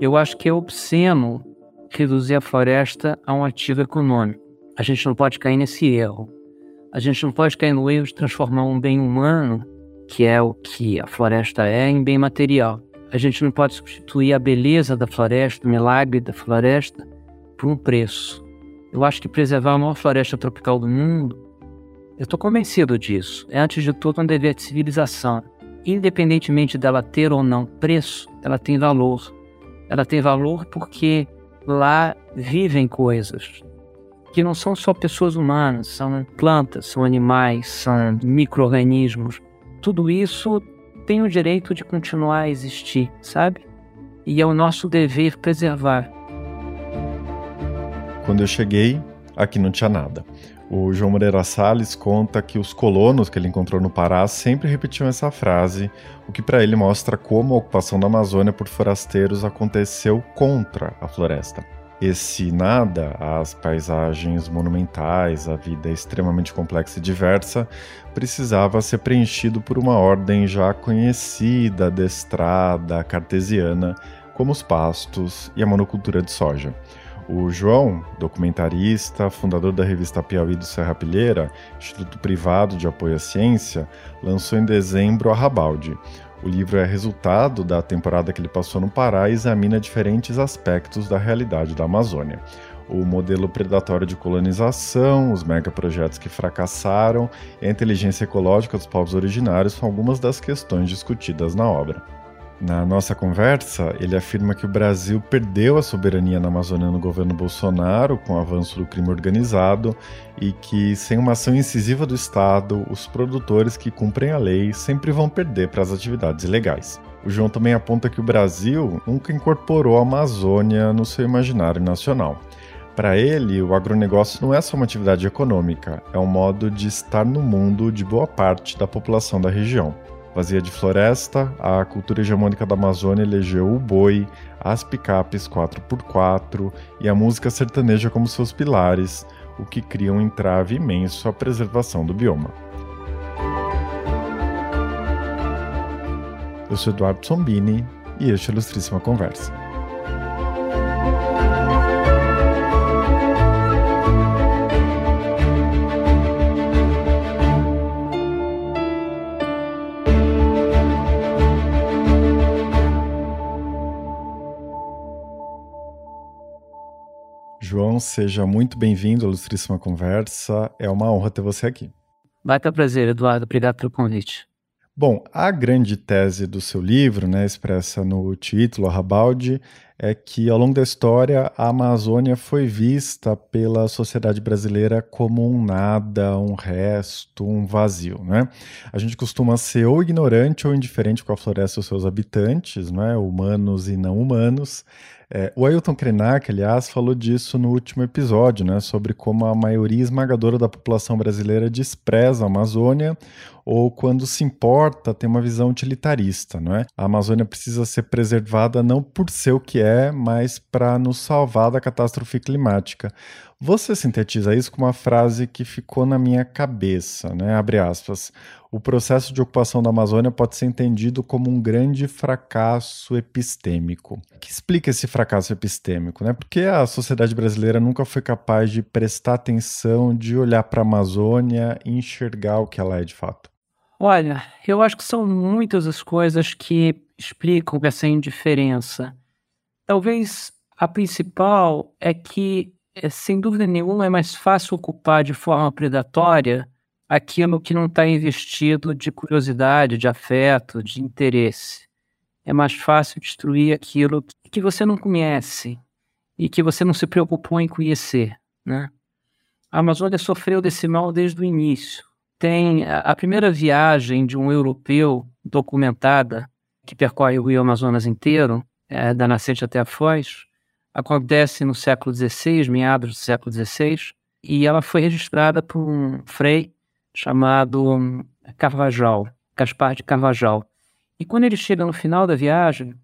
Eu acho que é obsceno reduzir a floresta a um ativo econômico. A gente não pode cair nesse erro. A gente não pode cair no erro de transformar um bem humano, que é o que a floresta é, em bem material. A gente não pode substituir a beleza da floresta, o milagre da floresta, por um preço. Eu acho que preservar a maior floresta tropical do mundo, eu estou convencido disso, é antes de tudo um dever de civilização. Independentemente dela ter ou não preço, ela tem valor. Ela tem valor porque lá vivem coisas que não são só pessoas humanas, são plantas, são animais, são micro-organismos. Tudo isso tem o direito de continuar a existir, sabe? E é o nosso dever preservar. Quando eu cheguei, aqui não tinha nada. O João Moreira Salles conta que os colonos que ele encontrou no Pará sempre repetiam essa frase, o que para ele mostra como a ocupação da Amazônia por forasteiros aconteceu contra a floresta. Esse nada, as paisagens monumentais, a vida extremamente complexa e diversa, precisava ser preenchido por uma ordem já conhecida, adestrada, cartesiana, como os pastos e a monocultura de soja. O João, documentarista, fundador da revista Piauí do Serra Pilheira, instituto privado de apoio à ciência, lançou em dezembro a Rabalde. O livro é resultado da temporada que ele passou no Pará e examina diferentes aspectos da realidade da Amazônia. O modelo predatório de colonização, os megaprojetos que fracassaram e a inteligência ecológica dos povos originários são algumas das questões discutidas na obra. Na nossa conversa, ele afirma que o Brasil perdeu a soberania na Amazônia no governo Bolsonaro, com o avanço do crime organizado, e que, sem uma ação incisiva do Estado, os produtores que cumprem a lei sempre vão perder para as atividades ilegais. O João também aponta que o Brasil nunca incorporou a Amazônia no seu imaginário nacional. Para ele, o agronegócio não é só uma atividade econômica, é um modo de estar no mundo de boa parte da população da região. Vazia de floresta, a cultura hegemônica da Amazônia elegeu o boi, as picapes 4x4 e a música sertaneja como seus pilares, o que cria um entrave imenso à preservação do bioma. Eu sou Eduardo Sombini e este é Ilustríssima Conversa. João, seja muito bem-vindo à Ilustríssima Conversa. É uma honra ter você aqui. Vai ter prazer, Eduardo. Obrigado pelo convite. Bom, a grande tese do seu livro, né, expressa no título, Rabaldi, é que ao longo da história a Amazônia foi vista pela sociedade brasileira como um nada, um resto, um vazio. Né? A gente costuma ser ou ignorante ou indiferente com a floresta e os seus habitantes, né, humanos e não humanos. É, o Ailton Krenak, aliás, falou disso no último episódio, né, sobre como a maioria esmagadora da população brasileira despreza a Amazônia ou quando se importa tem uma visão utilitarista, não é? A Amazônia precisa ser preservada não por ser o que é, mas para nos salvar da catástrofe climática. Você sintetiza isso com uma frase que ficou na minha cabeça, né? Abre aspas. O processo de ocupação da Amazônia pode ser entendido como um grande fracasso epistêmico. O que explica esse fracasso epistêmico? Né? Porque a sociedade brasileira nunca foi capaz de prestar atenção, de olhar para a Amazônia e enxergar o que ela é de fato. Olha, eu acho que são muitas as coisas que explicam essa indiferença. Talvez a principal é que é, sem dúvida nenhuma, é mais fácil ocupar de forma predatória aquilo que não está investido de curiosidade, de afeto, de interesse. É mais fácil destruir aquilo que você não conhece e que você não se preocupou em conhecer, né? A Amazônia sofreu desse mal desde o início. Tem a primeira viagem de um europeu documentada que percorre o Rio Amazonas inteiro, é, da nascente até a foz, acontece no século XVI, meados do século XVI, e ela foi registrada por um frei chamado hum, Carvajal, Gaspar de Carvajal. E quando ele chega no final da viagem,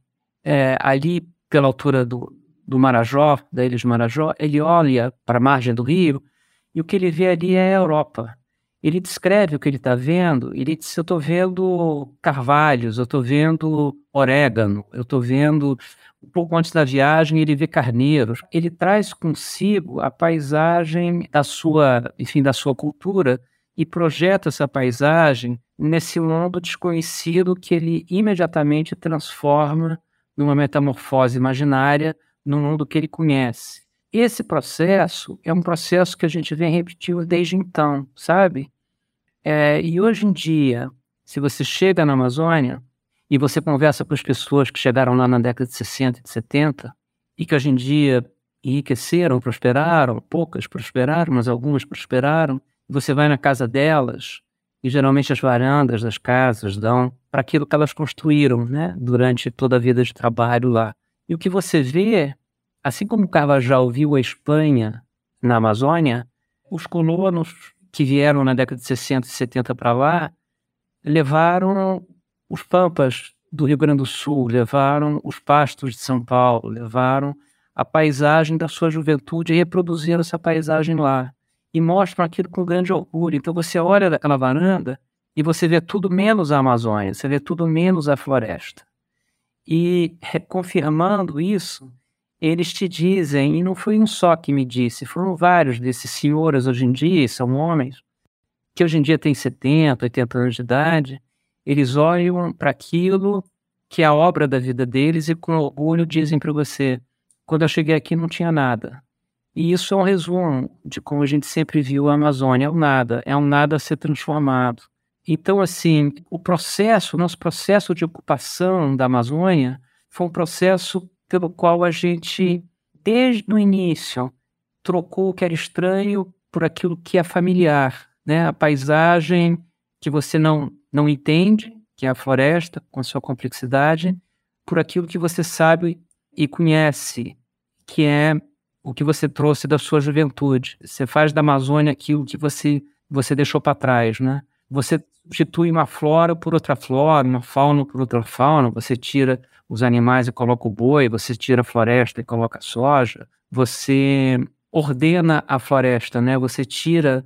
é, ali pela altura do, do Marajó, da ilha de Marajó, ele olha para a margem do rio e o que ele vê ali é a Europa. Ele descreve o que ele está vendo. Ele diz: Eu estou vendo carvalhos, eu estou vendo orégano, eu estou vendo. Um pouco antes da viagem, ele vê carneiros. Ele traz consigo a paisagem da sua, enfim, da sua cultura e projeta essa paisagem nesse mundo desconhecido que ele imediatamente transforma numa metamorfose imaginária no mundo que ele conhece. Esse processo é um processo que a gente vem repetindo desde então, sabe? É, e hoje em dia, se você chega na Amazônia e você conversa com as pessoas que chegaram lá na década de 60 e de 70 e que hoje em dia enriqueceram, prosperaram, poucas prosperaram, mas algumas prosperaram, você vai na casa delas e geralmente as varandas das casas dão para aquilo que elas construíram né, durante toda a vida de trabalho lá. E o que você vê, assim como o Carvajal viu a Espanha na Amazônia, os colonos que vieram na década de 60 e 70 para lá levaram os pampas do Rio Grande do Sul, levaram os pastos de São Paulo, levaram a paisagem da sua juventude e reproduziram essa paisagem lá. E mostram aquilo com grande orgulho. Então você olha daquela varanda e você vê tudo menos a Amazônia, você vê tudo menos a floresta. E confirmando isso, eles te dizem, e não foi um só que me disse, foram vários desses senhores hoje em dia, são homens, que hoje em dia têm 70, 80 anos de idade, eles olham para aquilo que é a obra da vida deles e com orgulho dizem para você: quando eu cheguei aqui não tinha nada. E isso é um resumo de como a gente sempre viu a Amazônia: é um nada, é um nada a ser transformado. Então, assim, o processo, o nosso processo de ocupação da Amazônia foi um processo pelo qual a gente, desde o início, trocou o que era estranho por aquilo que é familiar, né? A paisagem que você não, não entende, que é a floresta, com sua complexidade, por aquilo que você sabe e conhece, que é o que você trouxe da sua juventude. Você faz da Amazônia aquilo que você, você deixou para trás, né? Você substitui uma flora por outra flora, uma fauna por outra fauna, você tira os animais e coloca o boi, você tira a floresta e coloca a soja, você ordena a floresta, né? Você tira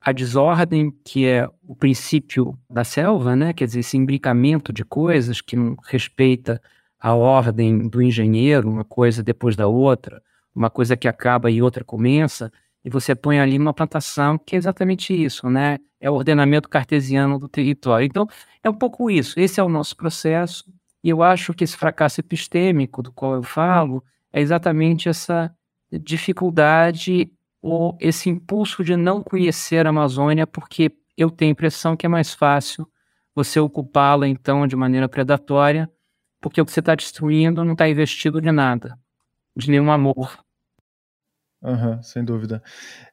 a desordem, que é o princípio da selva, né? Quer dizer, esse imbricamento de coisas que não respeita a ordem do engenheiro, uma coisa depois da outra, uma coisa que acaba e outra começa, e você põe ali uma plantação que é exatamente isso, né? É o ordenamento cartesiano do território. Então, é um pouco isso. Esse é o nosso processo. E eu acho que esse fracasso epistêmico do qual eu falo é exatamente essa dificuldade ou esse impulso de não conhecer a Amazônia, porque eu tenho a impressão que é mais fácil você ocupá-la, então, de maneira predatória, porque o que você está destruindo não está investido de nada, de nenhum amor, Uhum, sem dúvida.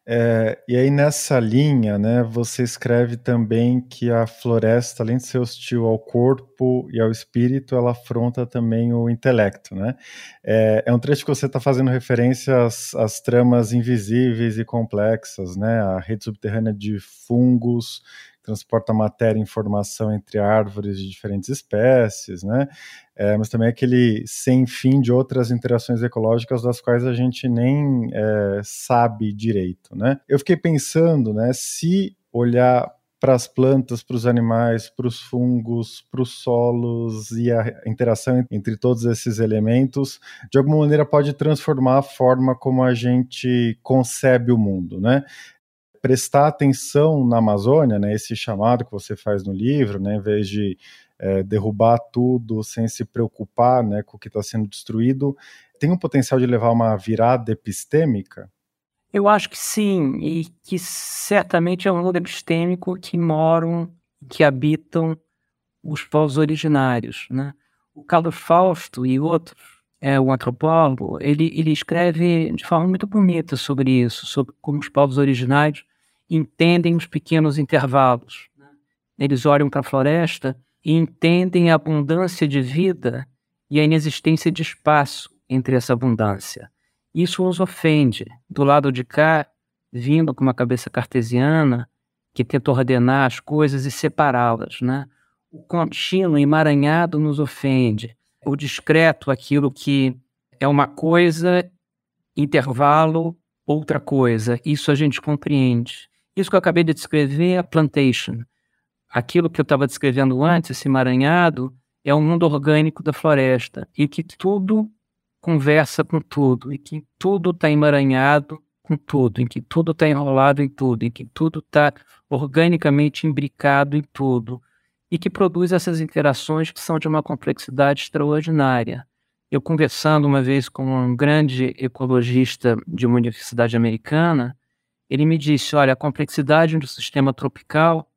É, e aí nessa linha, né, você escreve também que a floresta, além de ser hostil ao corpo e ao espírito, ela afronta também o intelecto, né? É, é um trecho que você está fazendo referência às, às, tramas invisíveis e complexas, né? A rede subterrânea de fungos transporta matéria e informação entre árvores de diferentes espécies, né? É, mas também aquele sem fim de outras interações ecológicas das quais a gente nem é, sabe direito, né? Eu fiquei pensando, né, se olhar para as plantas, para os animais, para os fungos, para os solos e a interação entre todos esses elementos, de alguma maneira pode transformar a forma como a gente concebe o mundo, né? Prestar atenção na Amazônia, né, esse chamado que você faz no livro, né, em vez de é, derrubar tudo sem se preocupar né, com o que está sendo destruído, tem um potencial de levar uma virada epistêmica? Eu acho que sim, e que certamente é um mundo epistêmico que moram, que habitam os povos originários. Né? O Carlos Fausto e outros, é, o antropólogo, ele, ele escreve de forma muito bonita sobre isso, sobre como os povos originários entendem os pequenos intervalos. Eles olham para a floresta e entendem a abundância de vida e a inexistência de espaço entre essa abundância. Isso os ofende. Do lado de cá, vindo com uma cabeça cartesiana que tenta ordenar as coisas e separá-las, né? O contínuo emaranhado nos ofende. O discreto, aquilo que é uma coisa, intervalo, outra coisa. Isso a gente compreende. Isso que eu acabei de descrever é a plantation. Aquilo que eu estava descrevendo antes, esse emaranhado, é o mundo orgânico da floresta e que tudo conversa com tudo e que tudo está emaranhado com tudo, em que tudo está enrolado em tudo, em que tudo está organicamente imbricado em tudo e que produz essas interações que são de uma complexidade extraordinária. Eu conversando uma vez com um grande ecologista de uma universidade americana, ele me disse: olha, a complexidade do sistema tropical,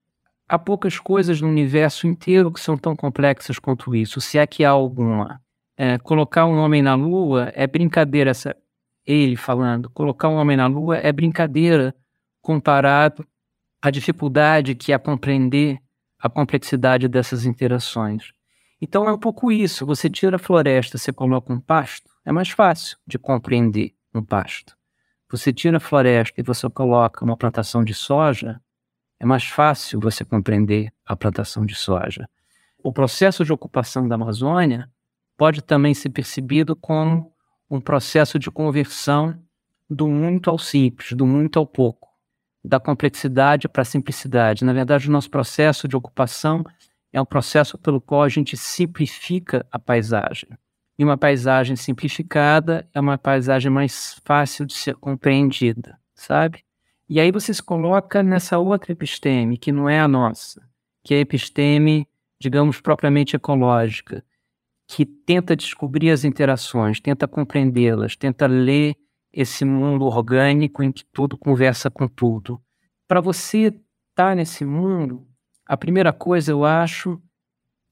há poucas coisas no universo inteiro que são tão complexas quanto isso, se é que há alguma. É, colocar um homem na Lua é brincadeira, essa, ele falando, colocar um homem na Lua é brincadeira comparado à dificuldade que é compreender a complexidade dessas interações. Então é um pouco isso. Você tira a floresta, você coloca um pasto, é mais fácil de compreender um pasto. Você tira a floresta e você coloca uma plantação de soja, é mais fácil você compreender a plantação de soja. O processo de ocupação da Amazônia pode também ser percebido como um processo de conversão do muito ao simples, do muito ao pouco, da complexidade para a simplicidade. Na verdade, o nosso processo de ocupação é um processo pelo qual a gente simplifica a paisagem. E uma paisagem simplificada é uma paisagem mais fácil de ser compreendida, sabe? E aí você se coloca nessa outra episteme, que não é a nossa, que é a episteme, digamos, propriamente ecológica, que tenta descobrir as interações, tenta compreendê-las, tenta ler esse mundo orgânico em que tudo conversa com tudo. Para você estar tá nesse mundo, a primeira coisa, eu acho,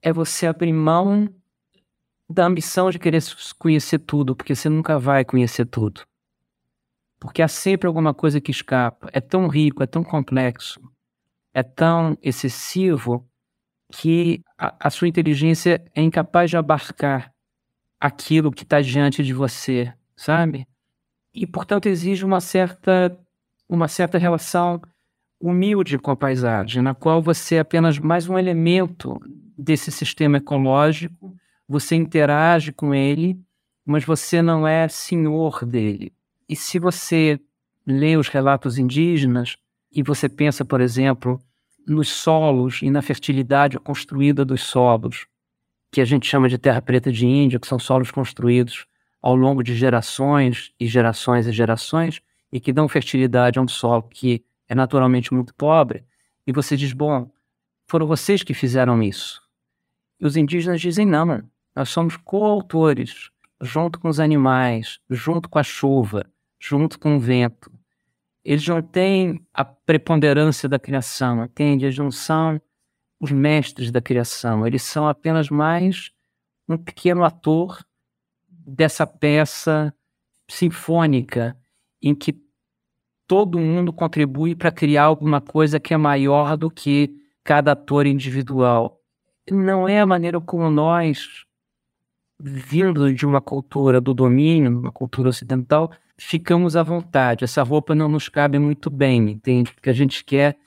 é você abrir mão da ambição de querer conhecer tudo, porque você nunca vai conhecer tudo. Porque há sempre alguma coisa que escapa. É tão rico, é tão complexo, é tão excessivo que a, a sua inteligência é incapaz de abarcar aquilo que está diante de você, sabe? E, portanto, exige uma certa, uma certa relação humilde com a paisagem, na qual você é apenas mais um elemento desse sistema ecológico, você interage com ele, mas você não é senhor dele. E se você lê os relatos indígenas e você pensa, por exemplo, nos solos e na fertilidade construída dos solos, que a gente chama de terra preta de Índia, que são solos construídos ao longo de gerações e gerações e gerações, e que dão fertilidade a um solo que é naturalmente muito pobre, e você diz, bom, foram vocês que fizeram isso. E os indígenas dizem, não, nós somos coautores, junto com os animais, junto com a chuva, junto com o vento. Eles não têm a preponderância da criação, entende? Eles não são os mestres da criação, eles são apenas mais um pequeno ator dessa peça sinfônica em que todo mundo contribui para criar alguma coisa que é maior do que cada ator individual. Não é a maneira como nós, vindo de uma cultura do domínio, uma cultura ocidental, ficamos à vontade. Essa roupa não nos cabe muito bem, entende? Porque a gente quer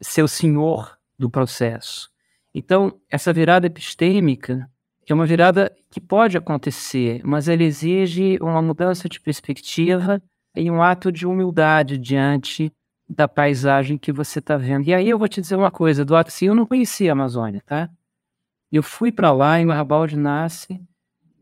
ser o senhor do processo. Então, essa virada epistêmica é uma virada que pode acontecer, mas ela exige uma mudança de perspectiva em um ato de humildade diante da paisagem que você está vendo. E aí eu vou te dizer uma coisa, Eduardo, assim, eu não conhecia a Amazônia, tá? Eu fui para lá em Arrabalde nasce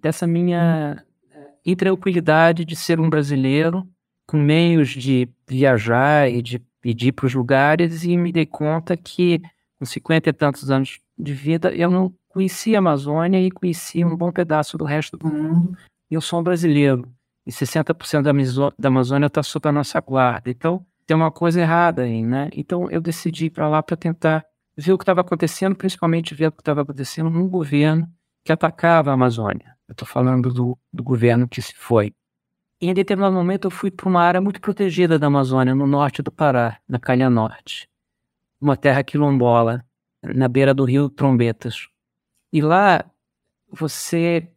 dessa minha eh, intranquilidade de ser um brasileiro com meios de viajar e de pedir para os lugares e me dei conta que com cinquenta e tantos anos de vida eu não conhecia a Amazônia e conhecia um bom pedaço do resto do mundo. E eu sou um brasileiro e 60% da, da Amazônia está sob a nossa guarda. Então, tem uma coisa errada aí, né? Então, eu decidi ir para lá para tentar ver o que estava acontecendo, principalmente ver o que estava acontecendo num governo que atacava a Amazônia. Eu estou falando do, do governo que se foi. E em determinado momento eu fui para uma área muito protegida da Amazônia, no norte do Pará, na Calha Norte. Uma terra quilombola, na beira do rio Trombetas. E lá você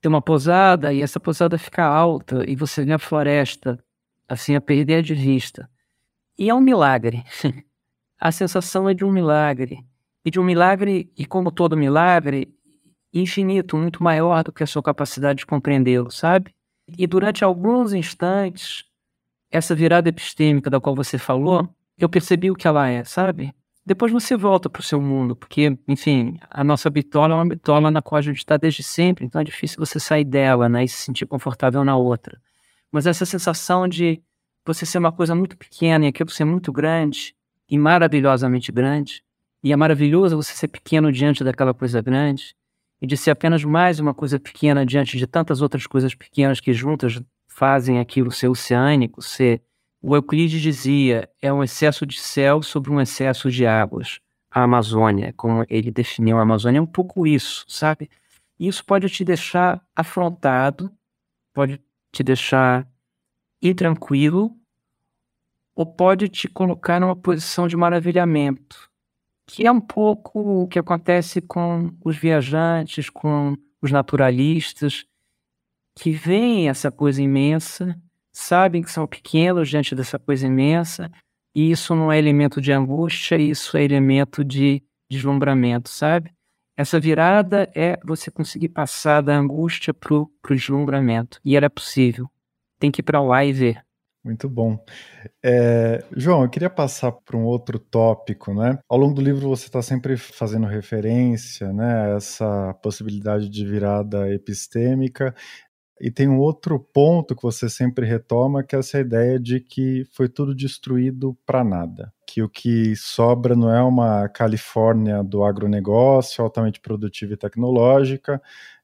tem uma pousada e essa pousada fica alta e você vê a floresta, assim, a perder de vista. E é um milagre. a sensação é de um milagre. E de um milagre, e como todo milagre, infinito, muito maior do que a sua capacidade de compreendê-lo, sabe? E durante alguns instantes, essa virada epistêmica da qual você falou, eu percebi o que ela é, sabe? Depois você volta para o seu mundo, porque, enfim, a nossa bitola é uma bitola na qual a gente está desde sempre, então é difícil você sair dela, né, e se sentir confortável na outra. Mas essa sensação de você ser uma coisa muito pequena e aquilo ser muito grande, e maravilhosamente grande, e é maravilhoso você ser pequeno diante daquela coisa grande, e de ser apenas mais uma coisa pequena diante de tantas outras coisas pequenas que juntas fazem aquilo ser oceânico, ser o Euclides dizia, é um excesso de céu sobre um excesso de águas. A Amazônia, como ele definiu a Amazônia, é um pouco isso, sabe? Isso pode te deixar afrontado, pode te deixar intranquilo, ou pode te colocar numa posição de maravilhamento, que é um pouco o que acontece com os viajantes, com os naturalistas, que veem essa coisa imensa sabem que são pequenos diante dessa coisa imensa, e isso não é elemento de angústia, isso é elemento de deslumbramento, sabe? Essa virada é você conseguir passar da angústia para o deslumbramento. E era é possível. Tem que ir para lá e ver. Muito bom. É, João, eu queria passar para um outro tópico, né? Ao longo do livro você está sempre fazendo referência, né, a essa possibilidade de virada epistêmica. E tem um outro ponto que você sempre retoma, que é essa ideia de que foi tudo destruído para nada. Que o que sobra não é uma Califórnia do agronegócio altamente produtiva e tecnológica,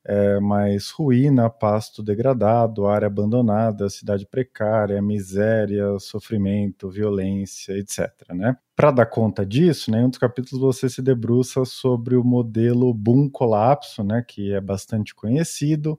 é, mas ruína, pasto degradado, área abandonada, cidade precária, miséria, sofrimento, violência, etc. Né? Para dar conta disso, né, em um dos capítulos você se debruça sobre o modelo boom colapso, né, que é bastante conhecido,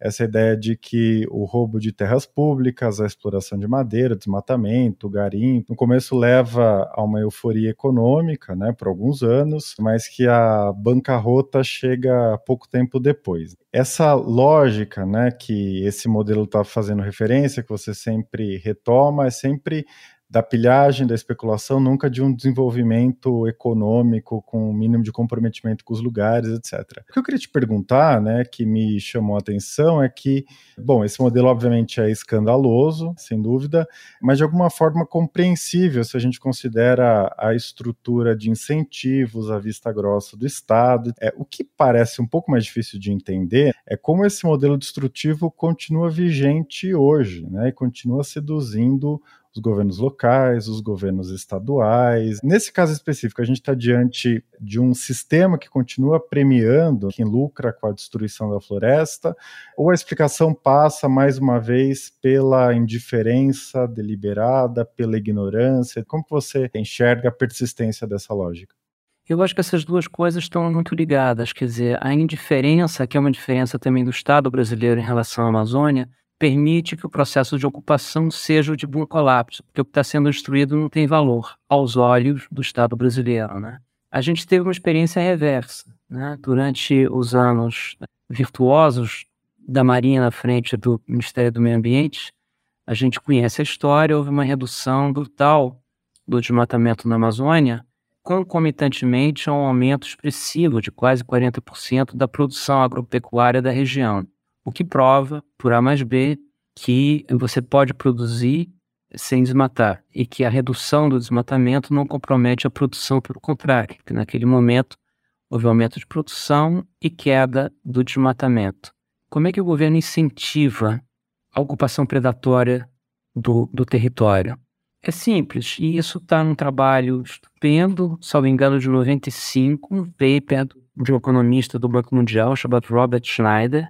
essa ideia de que o roubo de terras públicas, a exploração de madeira, desmatamento, garimpo, no começo leva a uma euforia econômica, né, por alguns anos, mas que a bancarrota chega pouco tempo depois. Essa lógica, né, que esse modelo está fazendo referência, que você sempre retoma, é sempre da pilhagem, da especulação, nunca de um desenvolvimento econômico com o mínimo de comprometimento com os lugares, etc. O que eu queria te perguntar, né, que me chamou a atenção é que, bom, esse modelo obviamente é escandaloso, sem dúvida, mas de alguma forma compreensível se a gente considera a estrutura de incentivos à vista grossa do Estado. É, o que parece um pouco mais difícil de entender é como esse modelo destrutivo continua vigente hoje, né, e continua seduzindo os governos locais, os governos estaduais. Nesse caso específico, a gente está diante de um sistema que continua premiando quem lucra com a destruição da floresta, ou a explicação passa mais uma vez pela indiferença deliberada, pela ignorância? Como você enxerga a persistência dessa lógica? Eu acho que essas duas coisas estão muito ligadas. Quer dizer, a indiferença, que é uma diferença também do Estado brasileiro em relação à Amazônia, permite que o processo de ocupação seja o de bom colapso, porque o que está sendo destruído não tem valor aos olhos do Estado brasileiro. Né? A gente teve uma experiência reversa. Né? Durante os anos virtuosos da Marinha na frente do Ministério do Meio Ambiente, a gente conhece a história, houve uma redução brutal do desmatamento na Amazônia, concomitantemente a um aumento expressivo de quase 40% da produção agropecuária da região o que prova, por A mais B, que você pode produzir sem desmatar e que a redução do desmatamento não compromete a produção, pelo contrário, que naquele momento houve aumento de produção e queda do desmatamento. Como é que o governo incentiva a ocupação predatória do, do território? É simples, e isso está num trabalho estupendo, salvo engano, de 95, um paper de um economista do Banco Mundial chamado Robert Schneider,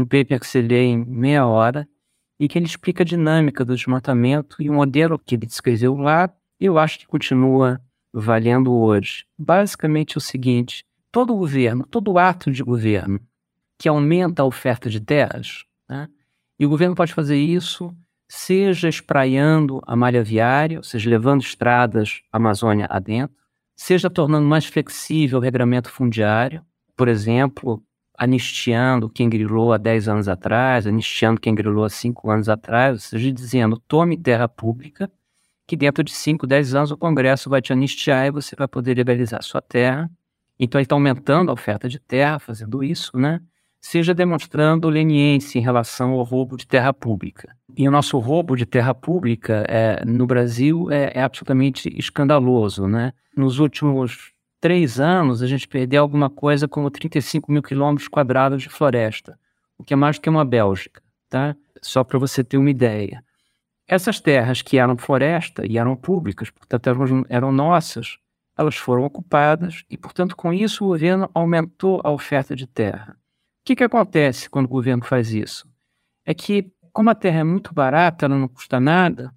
um paper que se lê em meia hora e que ele explica a dinâmica do desmatamento e o modelo que ele descreveu lá, eu acho que continua valendo hoje. Basicamente é o seguinte: todo governo, todo ato de governo que aumenta a oferta de terras, né, e o governo pode fazer isso seja espraiando a malha viária, ou seja, levando estradas Amazônia adentro, seja tornando mais flexível o regramento fundiário, por exemplo, anistiando quem grilou há 10 anos atrás, anistiando quem grilou há 5 anos atrás, ou seja, dizendo tome terra pública, que dentro de 5, 10 anos o Congresso vai te anistiar e você vai poder legalizar sua terra. Então ele está aumentando a oferta de terra, fazendo isso, né? seja demonstrando leniência em relação ao roubo de terra pública. E o nosso roubo de terra pública é, no Brasil é, é absolutamente escandaloso. Né? Nos últimos três anos, a gente perdeu alguma coisa como 35 mil quilômetros quadrados de floresta, o que é mais do que uma Bélgica, tá? só para você ter uma ideia. Essas terras que eram floresta e eram públicas, portanto eram, eram nossas, elas foram ocupadas e, portanto, com isso o governo aumentou a oferta de terra que, que acontece quando o governo faz isso? É que, como a terra é muito barata, ela não custa nada,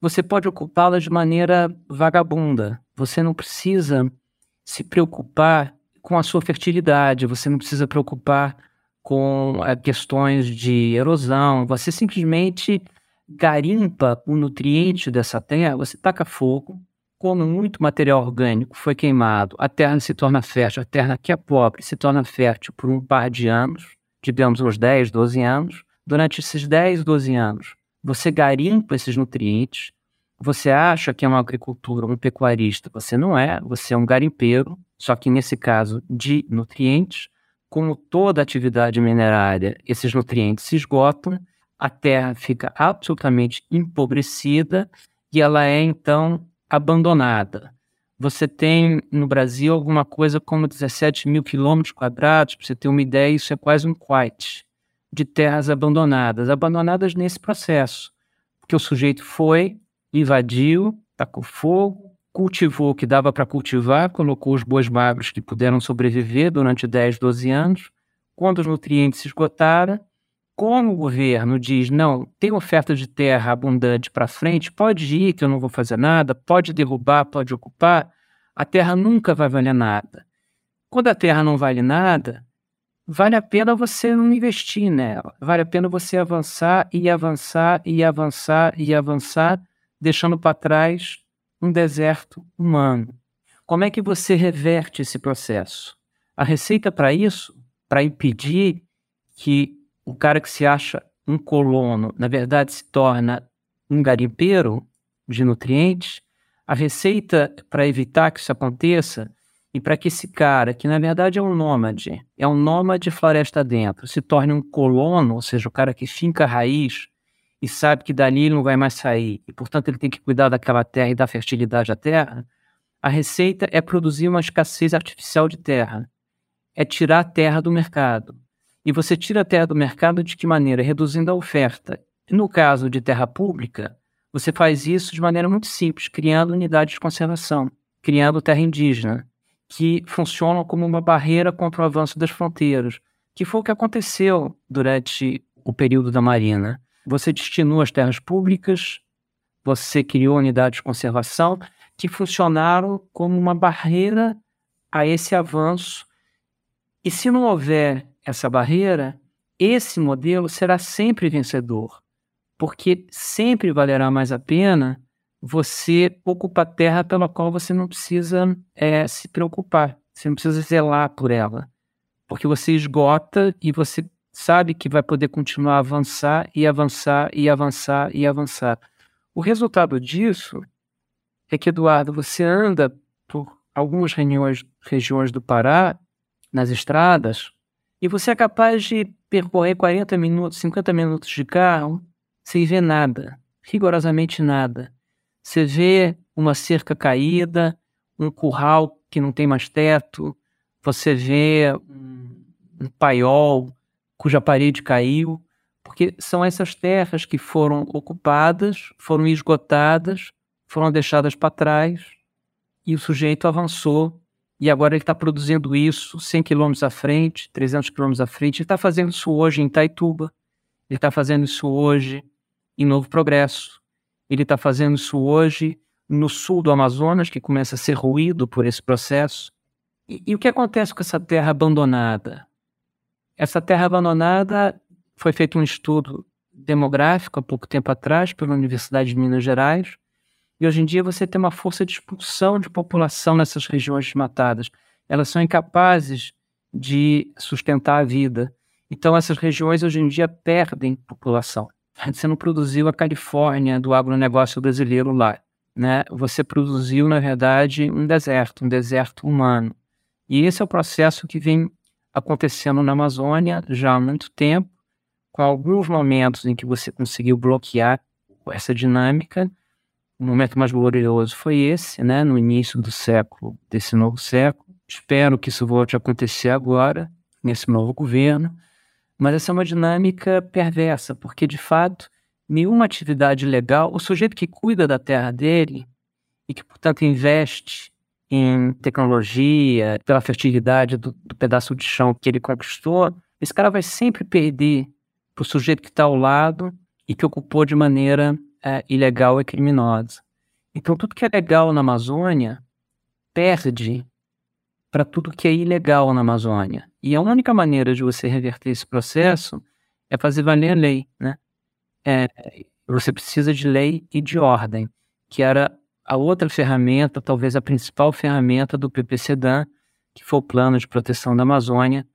você pode ocupá-la de maneira vagabunda. Você não precisa se preocupar com a sua fertilidade, você não precisa preocupar com é, questões de erosão, você simplesmente garimpa o nutriente dessa terra, você taca fogo, como muito material orgânico foi queimado, a terra se torna fértil, a terra que é pobre se torna fértil por um par de anos, digamos uns 10, 12 anos. Durante esses 10, 12 anos, você garimpa esses nutrientes, você acha que é uma agricultura, um pecuarista, você não é, você é um garimpeiro, só que nesse caso de nutrientes, como toda atividade minerária, esses nutrientes se esgotam, a terra fica absolutamente empobrecida e ela é então abandonada. Você tem no Brasil alguma coisa como 17 mil quilômetros quadrados, para você ter uma ideia, isso é quase um quite de terras abandonadas, abandonadas nesse processo, porque o sujeito foi, invadiu, tacou fogo, cultivou o que dava para cultivar, colocou os bois magros que puderam sobreviver durante 10, 12 anos. Quando os nutrientes se esgotaram, como o governo diz, não, tem oferta de terra abundante para frente, pode ir que eu não vou fazer nada, pode derrubar, pode ocupar, a terra nunca vai valer nada. Quando a terra não vale nada, vale a pena você não investir nela. Vale a pena você avançar e avançar e avançar e avançar, deixando para trás um deserto humano. Como é que você reverte esse processo? A receita para isso, para impedir que o cara que se acha um colono, na verdade, se torna um garimpeiro de nutrientes, a receita para evitar que isso aconteça e para que esse cara, que na verdade é um nômade, é um nômade floresta dentro, se torne um colono, ou seja, o cara que finca a raiz e sabe que dali ele não vai mais sair, e portanto ele tem que cuidar daquela terra e da fertilidade da terra, a receita é produzir uma escassez artificial de terra, é tirar a terra do mercado. E você tira a terra do mercado de que maneira? Reduzindo a oferta. No caso de terra pública, você faz isso de maneira muito simples, criando unidades de conservação, criando terra indígena, que funcionam como uma barreira contra o avanço das fronteiras, que foi o que aconteceu durante o período da Marina. Você destinou as terras públicas, você criou unidades de conservação que funcionaram como uma barreira a esse avanço. E se não houver essa barreira, esse modelo será sempre vencedor, porque sempre valerá mais a pena você ocupar terra pela qual você não precisa é, se preocupar, você não precisa zelar por ela, porque você esgota e você sabe que vai poder continuar a avançar e avançar e avançar e avançar. O resultado disso é que, Eduardo, você anda por algumas regiões, regiões do Pará, nas estradas, e você é capaz de percorrer 40 minutos, 50 minutos de carro sem ver nada, rigorosamente nada. Você vê uma cerca caída, um curral que não tem mais teto, você vê um, paiol cuja parede caiu, porque são essas terras que foram ocupadas, foram esgotadas, foram deixadas para trás e o sujeito avançou e agora ele está produzindo isso 100 quilômetros à frente, 300 quilômetros à frente. Ele está fazendo isso hoje em Itaituba, ele está fazendo isso hoje em Novo Progresso, ele está fazendo isso hoje no sul do Amazonas, que começa a ser ruído por esse processo. E, e o que acontece com essa terra abandonada? Essa terra abandonada foi feito um estudo demográfico há pouco tempo atrás pela Universidade de Minas Gerais, e hoje em dia você tem uma força de expulsão de população nessas regiões desmatadas. Elas são incapazes de sustentar a vida. Então essas regiões hoje em dia perdem população. Você não produziu a Califórnia do agronegócio brasileiro lá. Né? Você produziu, na verdade, um deserto, um deserto humano. E esse é o processo que vem acontecendo na Amazônia já há muito tempo, com alguns momentos em que você conseguiu bloquear essa dinâmica. O momento mais glorioso foi esse, né, no início do século, desse novo século. Espero que isso volte a acontecer agora, nesse novo governo. Mas essa é uma dinâmica perversa, porque de fato, nenhuma atividade legal, o sujeito que cuida da terra dele e que, portanto, investe em tecnologia, pela fertilidade do, do pedaço de chão que ele conquistou, esse cara vai sempre perder para o sujeito que está ao lado e que ocupou de maneira é, ilegal e criminosa. Então, tudo que é legal na Amazônia perde para tudo que é ilegal na Amazônia. E a única maneira de você reverter esse processo é fazer valer a lei, né? É, você precisa de lei e de ordem, que era a outra ferramenta, talvez a principal ferramenta do PPCDAN, que foi o Plano de Proteção da Amazônia,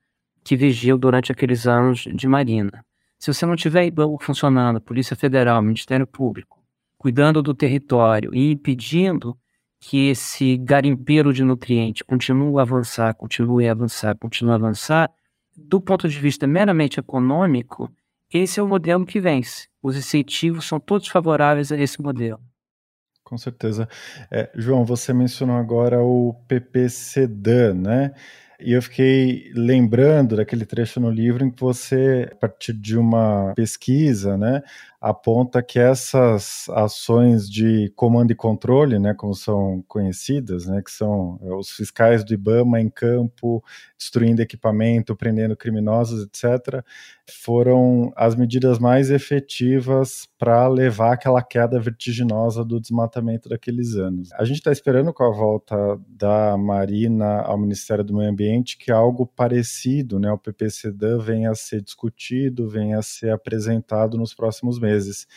que vigiu durante aqueles anos de Marina. Se você não tiver IBAN funcionando, Polícia Federal, Ministério Público, cuidando do território e impedindo que esse garimpeiro de nutrientes continue a avançar, continue a avançar, continue a avançar, do ponto de vista meramente econômico, esse é o modelo que vence. Os incentivos são todos favoráveis a esse modelo. Com certeza. É, João, você mencionou agora o PPCDAN, né? E eu fiquei lembrando daquele trecho no livro em que você, a partir de uma pesquisa, né, aponta que essas ações de comando e controle, né, como são conhecidas, né, que são é, os fiscais do IBAMA em campo, destruindo equipamento, prendendo criminosos, etc., foram as medidas mais efetivas para levar aquela queda vertiginosa do desmatamento daqueles anos. A gente está esperando com a volta da Marina ao Ministério do Meio Ambiente que algo parecido, né, o PPCDAN venha a ser discutido, venha a ser apresentado nos próximos meses meses.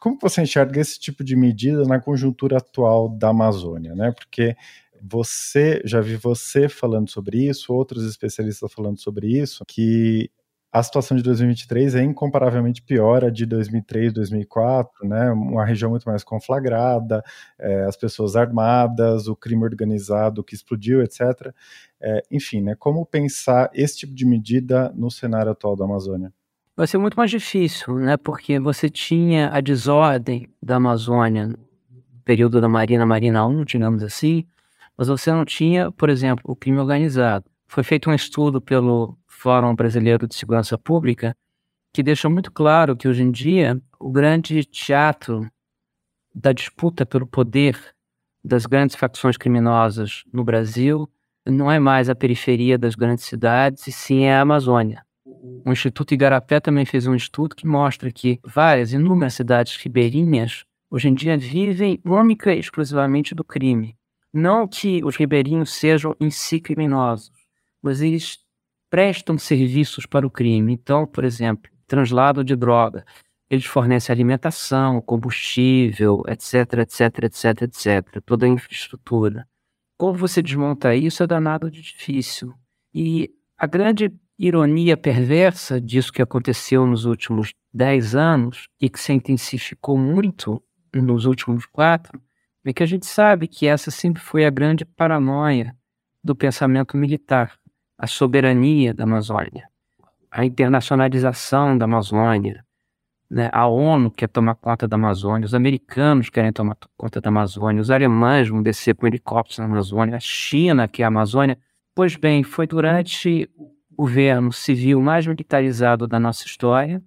Como você enxerga esse tipo de medida na conjuntura atual da Amazônia, né? Porque você, já vi você falando sobre isso, outros especialistas falando sobre isso, que a situação de 2023 é incomparavelmente pior a de 2003, 2004, né? Uma região muito mais conflagrada, é, as pessoas armadas, o crime organizado que explodiu, etc. É, enfim, né? Como pensar esse tipo de medida no cenário atual da Amazônia? Vai ser muito mais difícil, né? Porque você tinha a desordem da Amazônia no período da Marina, Marina 1, digamos assim, mas você não tinha, por exemplo, o crime organizado. Foi feito um estudo pelo Fórum Brasileiro de Segurança Pública que deixou muito claro que hoje em dia o grande teatro da disputa pelo poder das grandes facções criminosas no Brasil não é mais a periferia das grandes cidades, e sim é a Amazônia. O Instituto Igarapé também fez um estudo que mostra que várias, inúmeras cidades ribeirinhas hoje em dia vivem única e exclusivamente do crime. Não que os ribeirinhos sejam em si criminosos, mas eles prestam serviços para o crime. Então, por exemplo, translado de droga, eles fornecem alimentação, combustível, etc, etc, etc, etc, toda a infraestrutura. Como você desmonta isso é danado de difícil. E a grande ironia perversa disso que aconteceu nos últimos dez anos e que se intensificou muito nos últimos quatro, é que a gente sabe que essa sempre foi a grande paranoia do pensamento militar, a soberania da Amazônia, a internacionalização da Amazônia, né? a ONU quer tomar conta da Amazônia, os americanos querem tomar conta da Amazônia, os alemães vão descer com helicópteros na Amazônia, a China quer a Amazônia. Pois bem, foi durante governo civil mais militarizado da nossa história,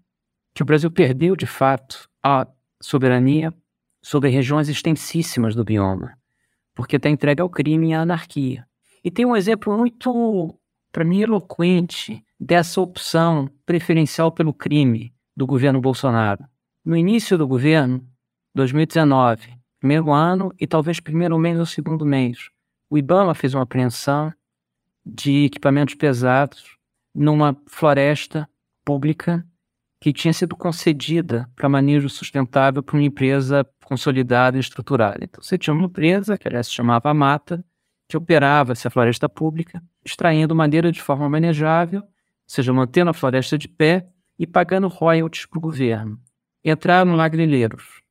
que o Brasil perdeu, de fato, a soberania sobre regiões extensíssimas do bioma, porque está entregue ao crime e à anarquia. E tem um exemplo muito, para mim, eloquente dessa opção preferencial pelo crime do governo Bolsonaro. No início do governo, 2019, primeiro ano e talvez primeiro mês ou segundo mês, o IBAMA fez uma apreensão de equipamentos pesados numa floresta pública que tinha sido concedida para manejo sustentável por uma empresa consolidada e estruturada. Então, você tinha uma empresa, que aliás se chamava Mata, que operava essa floresta pública, extraindo madeira de forma manejável, ou seja, mantendo a floresta de pé e pagando royalties para o governo. Entraram lá grileiros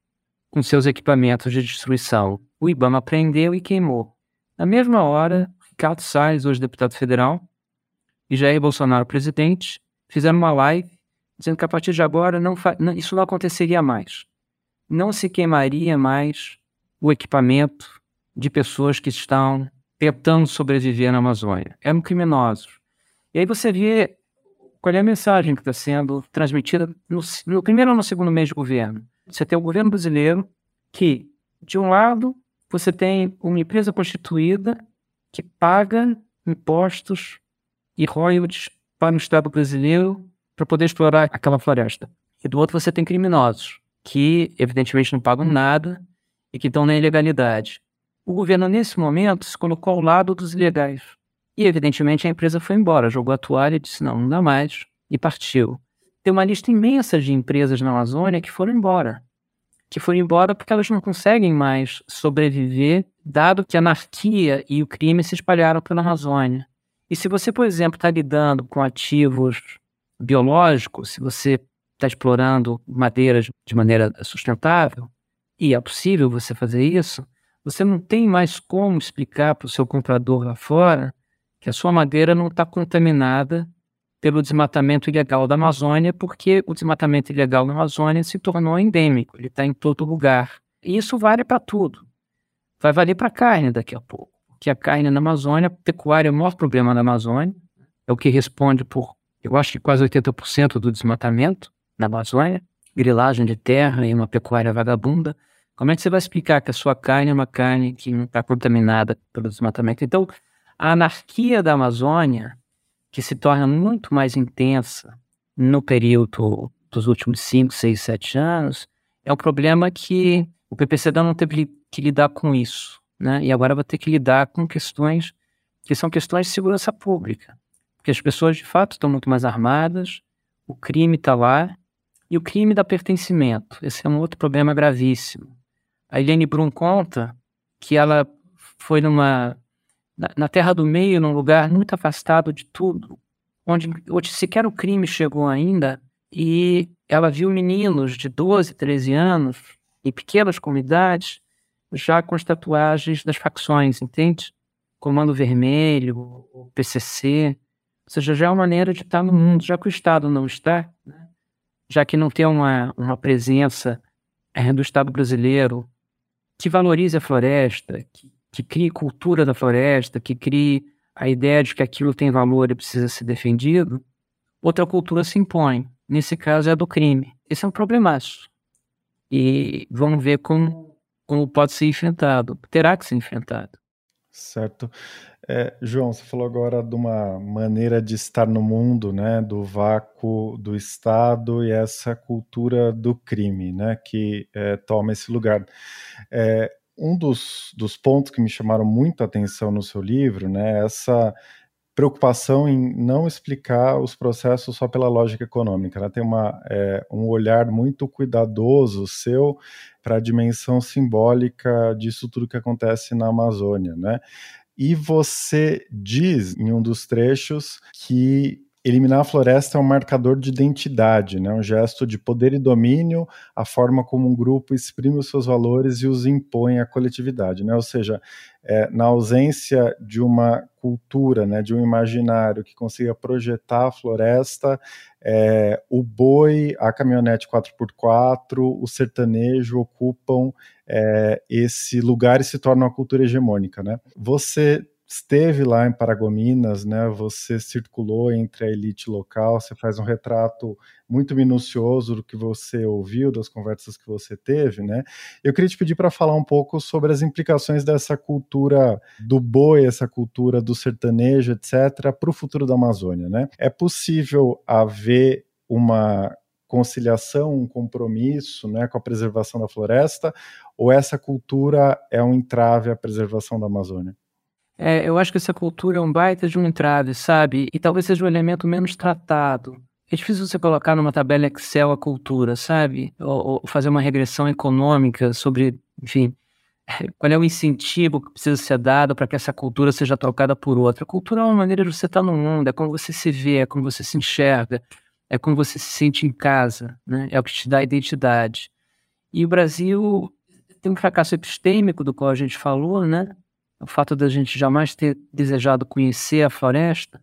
com seus equipamentos de destruição. O IBAMA prendeu e queimou. Na mesma hora, Ricardo Salles, hoje deputado federal, e Jair Bolsonaro presidente fizeram uma live dizendo que a partir de agora não, isso não aconteceria mais. Não se queimaria mais o equipamento de pessoas que estão tentando sobreviver na Amazônia. Eram criminosos. E aí você vê qual é a mensagem que está sendo transmitida no, no primeiro ou no segundo mês de governo. Você tem o governo brasileiro que, de um lado, você tem uma empresa constituída que paga impostos e royalties para o Estado brasileiro para poder explorar aquela floresta. E do outro você tem criminosos, que evidentemente não pagam nada e que estão na ilegalidade. O governo, nesse momento, se colocou ao lado dos ilegais. E, evidentemente, a empresa foi embora, jogou a toalha e disse: não, não dá mais, e partiu. Tem uma lista imensa de empresas na Amazônia que foram embora. Que foram embora porque elas não conseguem mais sobreviver, dado que a anarquia e o crime se espalharam pela Amazônia. E se você, por exemplo, está lidando com ativos biológicos, se você está explorando madeiras de maneira sustentável, e é possível você fazer isso, você não tem mais como explicar para o seu comprador lá fora que a sua madeira não está contaminada pelo desmatamento ilegal da Amazônia, porque o desmatamento ilegal na Amazônia se tornou endêmico, ele está em todo lugar. E isso vale para tudo. Vai valer para a carne daqui a pouco, porque a carne na Amazônia, a pecuária é o maior problema da Amazônia, é o que responde por, eu acho que quase 80% do desmatamento na Amazônia, grilagem de terra e uma pecuária vagabunda. Como é que você vai explicar que a sua carne é uma carne que não está contaminada pelo desmatamento? Então, a anarquia da Amazônia, que se torna muito mais intensa no período dos últimos 5, 6, 7 anos, é um problema que o PPCD não teve que lidar com isso, né? E agora vai ter que lidar com questões que são questões de segurança pública, porque as pessoas de fato estão muito mais armadas, o crime está lá e o crime dá pertencimento. Esse é um outro problema gravíssimo. A Helene Brum conta que ela foi numa na, na Terra do Meio, num lugar muito afastado de tudo, onde, onde sequer o crime chegou ainda, e ela viu meninos de 12, 13 anos, em pequenas comunidades, já com as tatuagens das facções, entende? Comando Vermelho, o PCC, ou seja, já é uma maneira de estar no mundo, já que o Estado não está, né? já que não tem uma, uma presença é, do Estado brasileiro que valorize a floresta, que, que crie cultura da floresta, que crie a ideia de que aquilo tem valor e precisa ser defendido, outra cultura se impõe. Nesse caso é a do crime. Esse é um problemaço. E vamos ver como, como pode ser enfrentado. Terá que ser enfrentado. Certo. É, João, você falou agora de uma maneira de estar no mundo, né, do vácuo do Estado e essa cultura do crime, né, que é, toma esse lugar. É, um dos, dos pontos que me chamaram muito a atenção no seu livro, né, essa preocupação em não explicar os processos só pela lógica econômica. Ela né? tem uma, é, um olhar muito cuidadoso seu para a dimensão simbólica disso tudo que acontece na Amazônia, né? E você diz em um dos trechos que eliminar a floresta é um marcador de identidade, né? um gesto de poder e domínio, a forma como um grupo exprime os seus valores e os impõe à coletividade. Né? Ou seja, é, na ausência de uma cultura, né, de um imaginário que consiga projetar a floresta, é, o boi, a caminhonete 4x4, o sertanejo ocupam é, esse lugar e se tornam uma cultura hegemônica. Né? Você esteve lá em Paragominas, né? Você circulou entre a elite local, você faz um retrato muito minucioso do que você ouviu, das conversas que você teve, né? Eu queria te pedir para falar um pouco sobre as implicações dessa cultura do boi, essa cultura do sertanejo, etc., para o futuro da Amazônia, né? É possível haver uma conciliação, um compromisso né, com a preservação da floresta, ou essa cultura é um entrave à preservação da Amazônia? É, eu acho que essa cultura é um baita de um entrave, sabe? E talvez seja um elemento menos tratado. É difícil você colocar numa tabela Excel a cultura, sabe? Ou, ou fazer uma regressão econômica sobre, enfim, qual é o incentivo que precisa ser dado para que essa cultura seja trocada por outra. A cultura é uma maneira de você estar no mundo, é como você se vê, é como você se enxerga, é como você se sente em casa, né? É o que te dá identidade. E o Brasil tem um fracasso epistêmico do qual a gente falou, né? O fato da gente jamais ter desejado conhecer a floresta,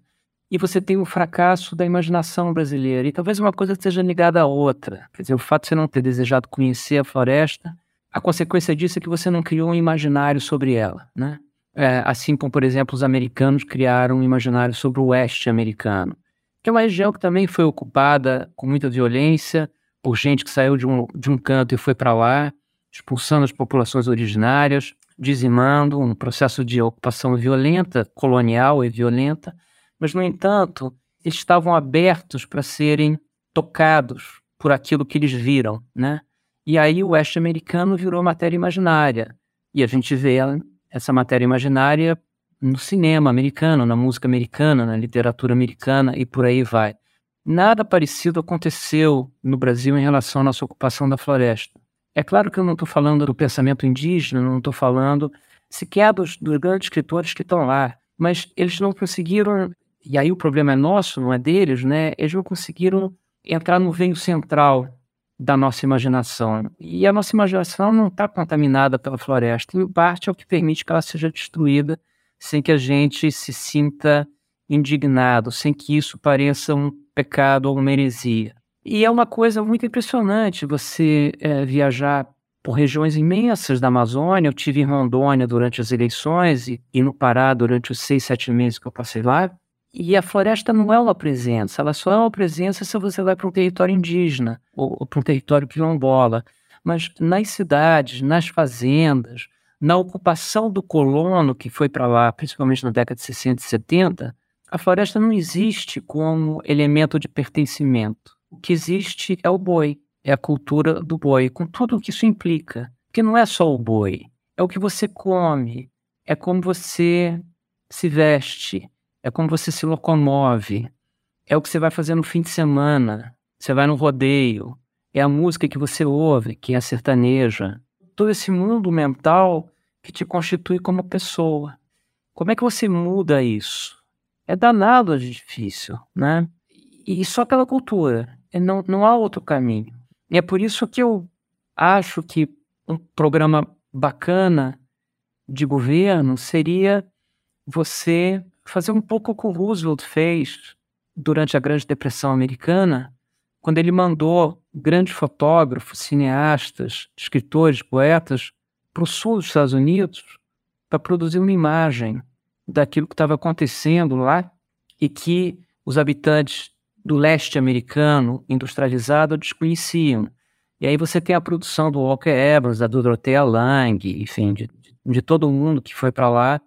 e você tem o fracasso da imaginação brasileira. E talvez uma coisa seja ligada à outra. Quer dizer, o fato de você não ter desejado conhecer a floresta, a consequência disso é que você não criou um imaginário sobre ela, né? É, assim como, por exemplo, os americanos criaram um imaginário sobre o oeste americano, que é uma região que também foi ocupada com muita violência por gente que saiu de um, de um canto e foi para lá, expulsando as populações originárias, dizimando um processo de ocupação violenta, colonial e violenta, mas, no entanto, eles estavam abertos para serem tocados por aquilo que eles viram, né? E aí o oeste americano virou matéria imaginária. E a gente vê essa matéria imaginária no cinema americano, na música americana, na literatura americana e por aí vai. Nada parecido aconteceu no Brasil em relação à nossa ocupação da floresta. É claro que eu não estou falando do pensamento indígena, não estou falando sequer dos, dos grandes escritores que estão lá, mas eles não conseguiram e aí o problema é nosso, não é deles, né? Eles não conseguiram entrar no veio central da nossa imaginação. E a nossa imaginação não está contaminada pela floresta. Em parte é o que permite que ela seja destruída sem que a gente se sinta indignado, sem que isso pareça um pecado ou uma heresia. E é uma coisa muito impressionante você é, viajar por regiões imensas da Amazônia. Eu tive em Rondônia durante as eleições e, e no Pará durante os seis, sete meses que eu passei lá. E a floresta não é uma presença, ela só é uma presença se você vai para um território indígena ou, ou para um território quilombola. Mas nas cidades, nas fazendas, na ocupação do colono que foi para lá, principalmente na década de 60 e 70, a floresta não existe como elemento de pertencimento. O que existe é o boi, é a cultura do boi, com tudo o que isso implica. Porque não é só o boi, é o que você come, é como você se veste, é como você se locomove, é o que você vai fazer no fim de semana, você vai no rodeio, é a música que você ouve, que é a sertaneja. Todo esse mundo mental que te constitui como pessoa. Como é que você muda isso? É danado de difícil, né? E só pela cultura. Não, não há outro caminho. E é por isso que eu acho que um programa bacana de governo seria você fazer um pouco o que o Roosevelt fez durante a Grande Depressão Americana, quando ele mandou grandes fotógrafos, cineastas, escritores, poetas para o sul dos Estados Unidos para produzir uma imagem daquilo que estava acontecendo lá e que os habitantes do leste americano industrializado desconheciam. E aí você tem a produção do Walker Evans, da Dorothea Lange, enfim, de, de todo mundo que foi para lá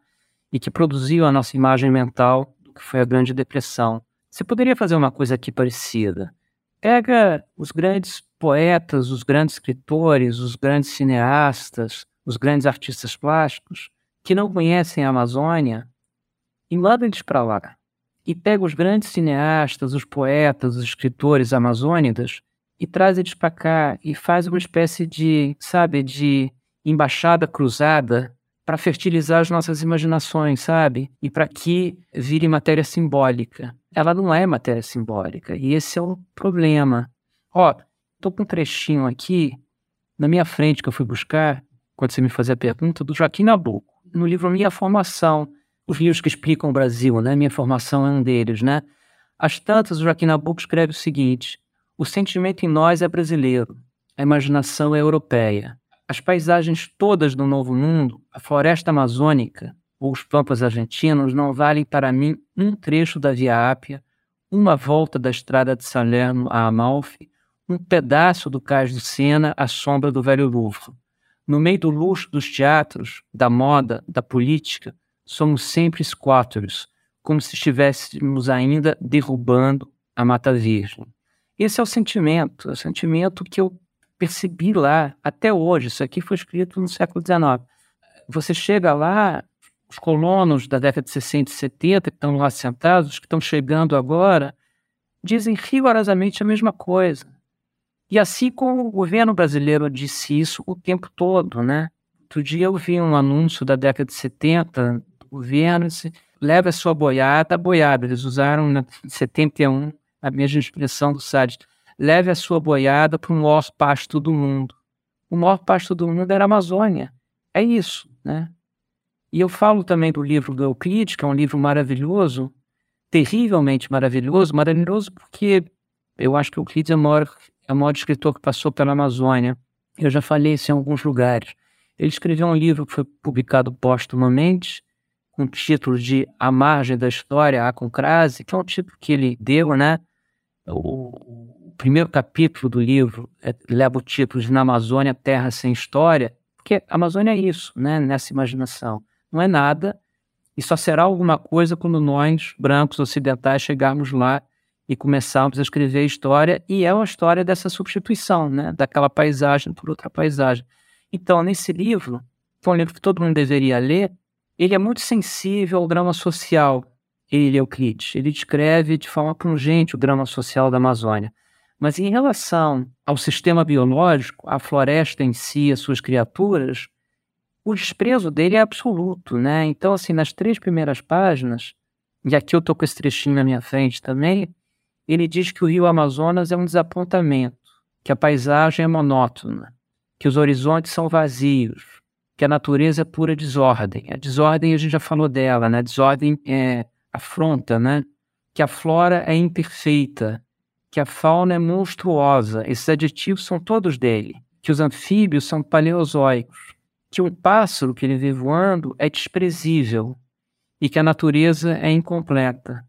e que produziu a nossa imagem mental do que foi a Grande Depressão. Você poderia fazer uma coisa aqui parecida. Pega os grandes poetas, os grandes escritores, os grandes cineastas, os grandes artistas plásticos que não conhecem a Amazônia e manda eles para lá. E pega os grandes cineastas, os poetas, os escritores amazônidas e traz eles para cá e faz uma espécie de, sabe, de embaixada cruzada para fertilizar as nossas imaginações, sabe? E para que vire matéria simbólica. Ela não é matéria simbólica, e esse é o problema. Ó, tô com um trechinho aqui na minha frente que eu fui buscar, quando você me fazia a pergunta, do Joaquim Nabuco, no livro Minha Formação, os que explicam o Brasil, né? Minha Formação é um deles, né? Às tantas, o Joaquim Nabuco escreve o seguinte: o sentimento em nós é brasileiro, a imaginação é europeia. As paisagens todas do Novo Mundo, a floresta amazônica ou os pampas argentinos não valem para mim um trecho da Via Ápia, uma volta da estrada de Salerno a Amalfi, um pedaço do cais do Sena à sombra do velho Louvre. No meio do luxo dos teatros, da moda, da política, somos sempre squatters, como se estivéssemos ainda derrubando a Mata Virgem. Esse é o sentimento, é o sentimento que eu percebi lá, até hoje, isso aqui foi escrito no século XIX. Você chega lá, os colonos da década de 60 e 70 que estão lá sentados, os que estão chegando agora, dizem rigorosamente a mesma coisa. E assim como o governo brasileiro disse isso o tempo todo, né? Outro dia eu vi um anúncio da década de 70 disse, leve a sua boiada, a boiada, eles usaram em 71 a mesma expressão do SAD, leve a sua boiada para o maior pasto do mundo. O maior pasto do mundo era a Amazônia. É isso, né? E eu falo também do livro do Euclides, que é um livro maravilhoso, terrivelmente maravilhoso, maravilhoso porque eu acho que Euclides é o maior, é o maior escritor que passou pela Amazônia. Eu já falei isso em alguns lugares. Ele escreveu um livro que foi publicado póstumamente, com o título de A Margem da História, A com Crase, que é um título que ele deu, né? O, o primeiro capítulo do livro é, leva o título de Na Amazônia, Terra Sem História, porque a Amazônia é isso, né? Nessa imaginação. Não é nada, e só será alguma coisa quando nós, brancos ocidentais, chegarmos lá e começarmos a escrever a história, e é uma história dessa substituição, né, daquela paisagem por outra paisagem. Então, nesse livro, que é um livro que todo mundo deveria ler, ele é muito sensível ao drama social, ele, Euclides. Ele descreve de forma pungente o drama social da Amazônia. Mas em relação ao sistema biológico, à floresta em si, as suas criaturas, o desprezo dele é absoluto, né? Então, assim, nas três primeiras páginas, e aqui eu estou com esse trechinho na minha frente também, ele diz que o rio Amazonas é um desapontamento, que a paisagem é monótona, que os horizontes são vazios, que a natureza é pura desordem. A desordem, a gente já falou dela, né? A desordem é afronta, né? Que a flora é imperfeita, que a fauna é monstruosa. Esses adjetivos são todos dele. Que os anfíbios são paleozoicos que um pássaro que ele vê voando é desprezível e que a natureza é incompleta.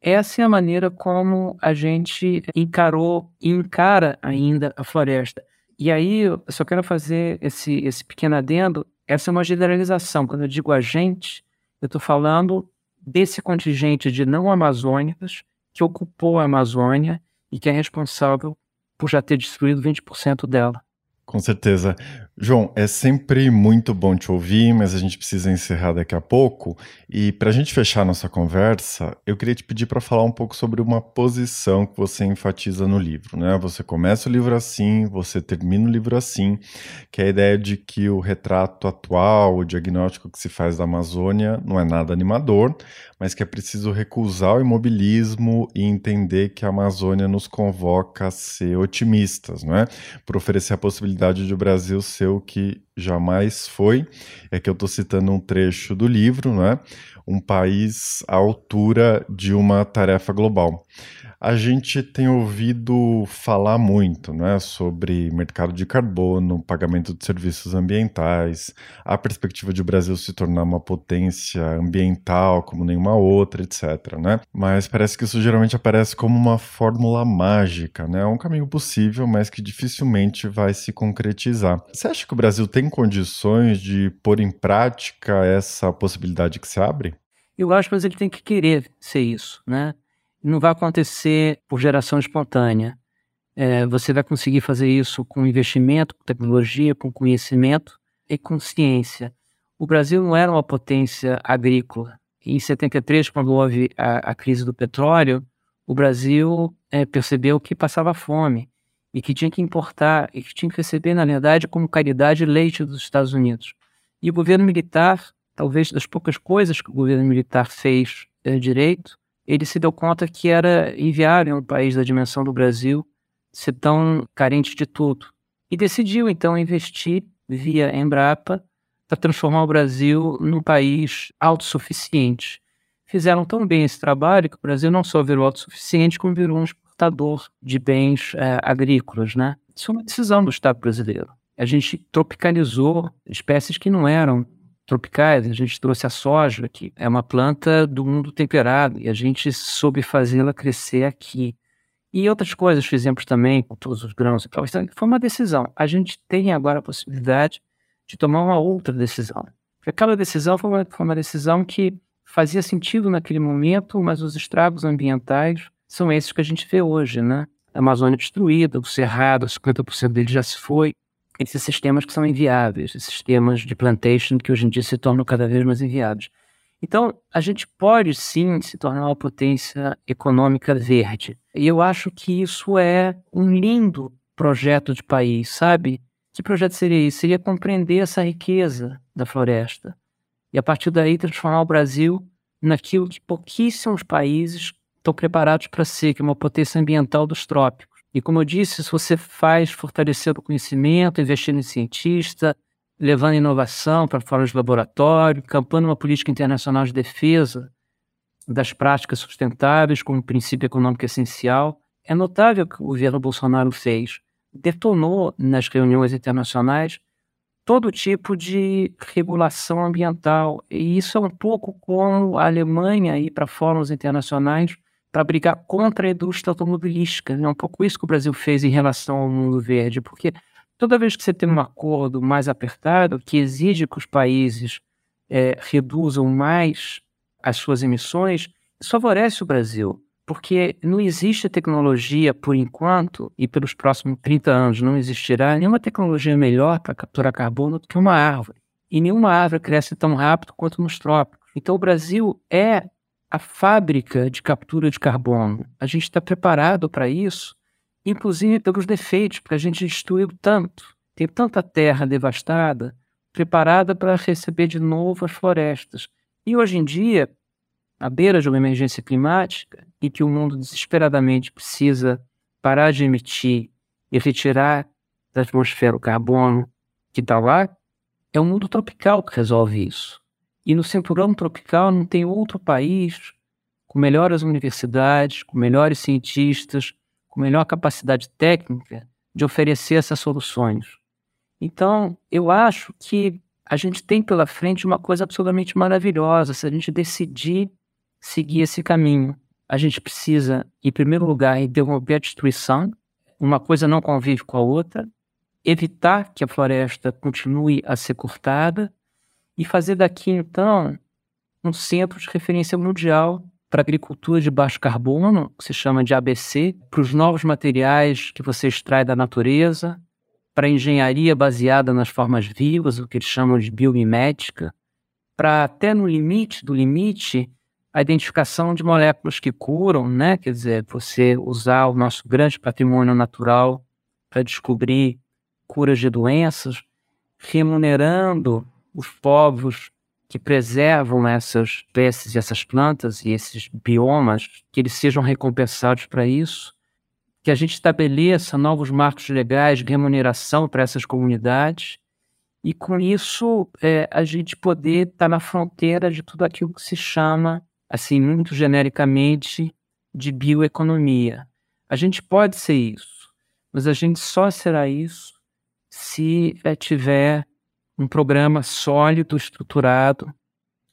Essa é a maneira como a gente encarou e encara ainda a floresta. E aí, eu só quero fazer esse, esse pequeno adendo. Essa é uma generalização. Quando eu digo a gente, eu estou falando desse contingente de não amazônicos que ocupou a Amazônia e que é responsável por já ter destruído 20% dela. Com certeza. João, é sempre muito bom te ouvir, mas a gente precisa encerrar daqui a pouco. E para a gente fechar nossa conversa, eu queria te pedir para falar um pouco sobre uma posição que você enfatiza no livro. Né? Você começa o livro assim, você termina o livro assim, que é a ideia de que o retrato atual, o diagnóstico que se faz da Amazônia, não é nada animador, mas que é preciso recusar o imobilismo e entender que a Amazônia nos convoca a ser otimistas, não é? Por oferecer a possibilidade de o Brasil ser o que jamais foi. É que eu estou citando um trecho do livro, não é? Um país à altura de uma tarefa global. A gente tem ouvido falar muito né, sobre mercado de carbono, pagamento de serviços ambientais, a perspectiva de o Brasil se tornar uma potência ambiental como nenhuma outra, etc. Né? Mas parece que isso geralmente aparece como uma fórmula mágica, né? um caminho possível, mas que dificilmente vai se concretizar. Você acha que o Brasil tem condições de pôr em prática essa possibilidade que se abre? Eu acho, mas ele tem que querer ser isso, né? Não vai acontecer por geração espontânea. É, você vai conseguir fazer isso com investimento, com tecnologia, com conhecimento e com ciência. O Brasil não era uma potência agrícola. Em 73, quando houve a, a crise do petróleo, o Brasil é, percebeu que passava fome e que tinha que importar e que tinha que receber, na verdade, como caridade leite dos Estados Unidos. E o governo militar, talvez das poucas coisas que o governo militar fez é, direito, ele se deu conta que era inviável um país da dimensão do Brasil ser tão carente de tudo. E decidiu, então, investir via Embrapa para transformar o Brasil num país autossuficiente. Fizeram tão bem esse trabalho que o Brasil não só virou autossuficiente, como virou um exportador de bens é, agrícolas. Né? Isso é uma decisão do Estado brasileiro. A gente tropicalizou espécies que não eram tropicais, a gente trouxe a soja, que é uma planta do mundo temperado, e a gente soube fazê-la crescer aqui. E outras coisas fizemos também, com todos os grãos e tal. Então, foi uma decisão. A gente tem agora a possibilidade de tomar uma outra decisão. Aquela decisão foi uma, foi uma decisão que fazia sentido naquele momento, mas os estragos ambientais são esses que a gente vê hoje, né? A Amazônia destruída, o Cerrado, 50% dele já se foi, esses sistemas que são inviáveis, esses sistemas de plantation que hoje em dia se tornam cada vez mais inviáveis. Então, a gente pode sim se tornar uma potência econômica verde. E eu acho que isso é um lindo projeto de país, sabe? Que projeto seria isso? Seria compreender essa riqueza da floresta e, a partir daí, transformar o Brasil naquilo que pouquíssimos países estão preparados para ser, que é uma potência ambiental dos trópicos. E como eu disse, se você faz fortalecendo o conhecimento, investindo em cientista, levando inovação para fora de laboratório, campando uma política internacional de defesa, das práticas sustentáveis como princípio econômico essencial. É notável que o governo Bolsonaro fez. Detonou nas reuniões internacionais todo tipo de regulação ambiental. E isso é um pouco como a Alemanha ir para fóruns internacionais para brigar contra a indústria automobilística. É um pouco isso que o Brasil fez em relação ao mundo verde, porque toda vez que você tem um acordo mais apertado, que exige que os países é, reduzam mais as suas emissões, isso favorece o Brasil, porque não existe tecnologia, por enquanto, e pelos próximos 30 anos não existirá nenhuma tecnologia melhor para capturar carbono do que uma árvore. E nenhuma árvore cresce tão rápido quanto nos trópicos. Então o Brasil é a fábrica de captura de carbono. A gente está preparado para isso, inclusive pelos defeitos, porque a gente destruiu tanto, tem tanta terra devastada, preparada para receber de novo as florestas. E hoje em dia, à beira de uma emergência climática, e que o mundo desesperadamente precisa parar de emitir e retirar da atmosfera o carbono que está lá, é o mundo tropical que resolve isso. E no cinturão tropical não tem outro país com melhores universidades, com melhores cientistas, com melhor capacidade técnica de oferecer essas soluções. Então, eu acho que a gente tem pela frente uma coisa absolutamente maravilhosa se a gente decidir seguir esse caminho. A gente precisa, em primeiro lugar, interromper a destruição. Uma coisa não convive com a outra. Evitar que a floresta continue a ser cortada e fazer daqui, então, um centro de referência mundial para agricultura de baixo carbono, que se chama de ABC, para os novos materiais que você extrai da natureza, para engenharia baseada nas formas vivas, o que eles chamam de biomimética, para até no limite do limite a identificação de moléculas que curam, né? Quer dizer, você usar o nosso grande patrimônio natural para descobrir curas de doenças, remunerando os povos que preservam essas espécies e essas plantas e esses biomas, que eles sejam recompensados para isso, que a gente estabeleça novos marcos legais de remuneração para essas comunidades e com isso é, a gente poder estar tá na fronteira de tudo aquilo que se chama, assim muito genericamente, de bioeconomia. A gente pode ser isso, mas a gente só será isso se é, tiver um programa sólido, estruturado,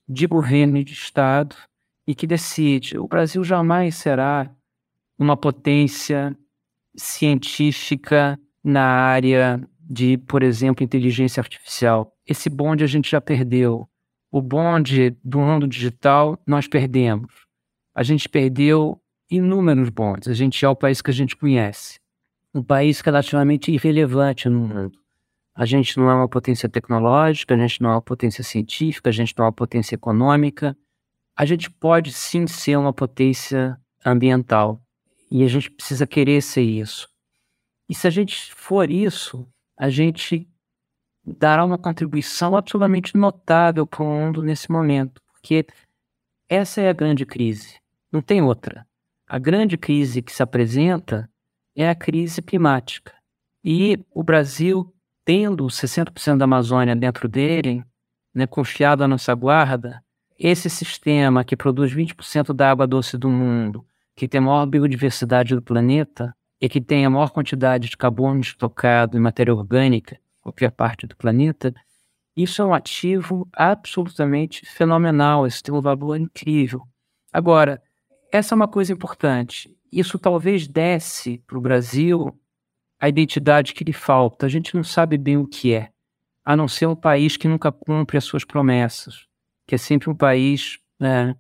de governo e de Estado, e que decide: o Brasil jamais será uma potência científica na área de, por exemplo, inteligência artificial. Esse bonde a gente já perdeu. O bonde do mundo digital nós perdemos. A gente perdeu inúmeros bondes. A gente é o país que a gente conhece. Um país relativamente irrelevante no mundo. A gente não é uma potência tecnológica, a gente não é uma potência científica, a gente não é uma potência econômica. A gente pode sim ser uma potência ambiental e a gente precisa querer ser isso. E se a gente for isso, a gente dará uma contribuição absolutamente notável para o mundo nesse momento, porque essa é a grande crise, não tem outra. A grande crise que se apresenta é a crise climática. E o Brasil tendo 60% da Amazônia dentro dele, né, confiado à nossa guarda, esse sistema que produz 20% da água doce do mundo, que tem a maior biodiversidade do planeta e que tem a maior quantidade de carbono estocado em matéria orgânica, qualquer parte do planeta, isso é um ativo absolutamente fenomenal, isso tem um valor incrível. Agora, essa é uma coisa importante. Isso talvez desse para o Brasil a identidade que lhe falta. A gente não sabe bem o que é, a não ser um país que nunca cumpre as suas promessas, que é sempre um país né,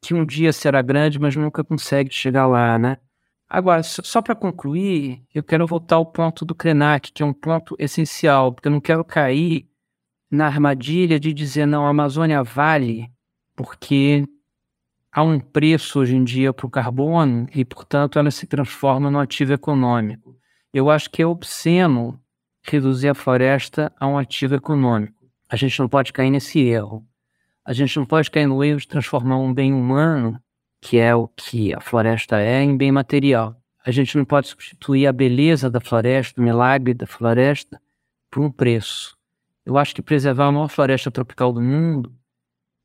que um dia será grande, mas nunca consegue chegar lá, né? Agora, só para concluir, eu quero voltar ao ponto do Krenak, que é um ponto essencial, porque eu não quero cair na armadilha de dizer não, a Amazônia vale porque há um preço hoje em dia para o carbono e, portanto, ela se transforma no ativo econômico. Eu acho que é obsceno reduzir a floresta a um ativo econômico. A gente não pode cair nesse erro. A gente não pode cair no erro de transformar um bem humano, que é o que a floresta é, em bem material. A gente não pode substituir a beleza da floresta, o milagre da floresta, por um preço. Eu acho que preservar a maior floresta tropical do mundo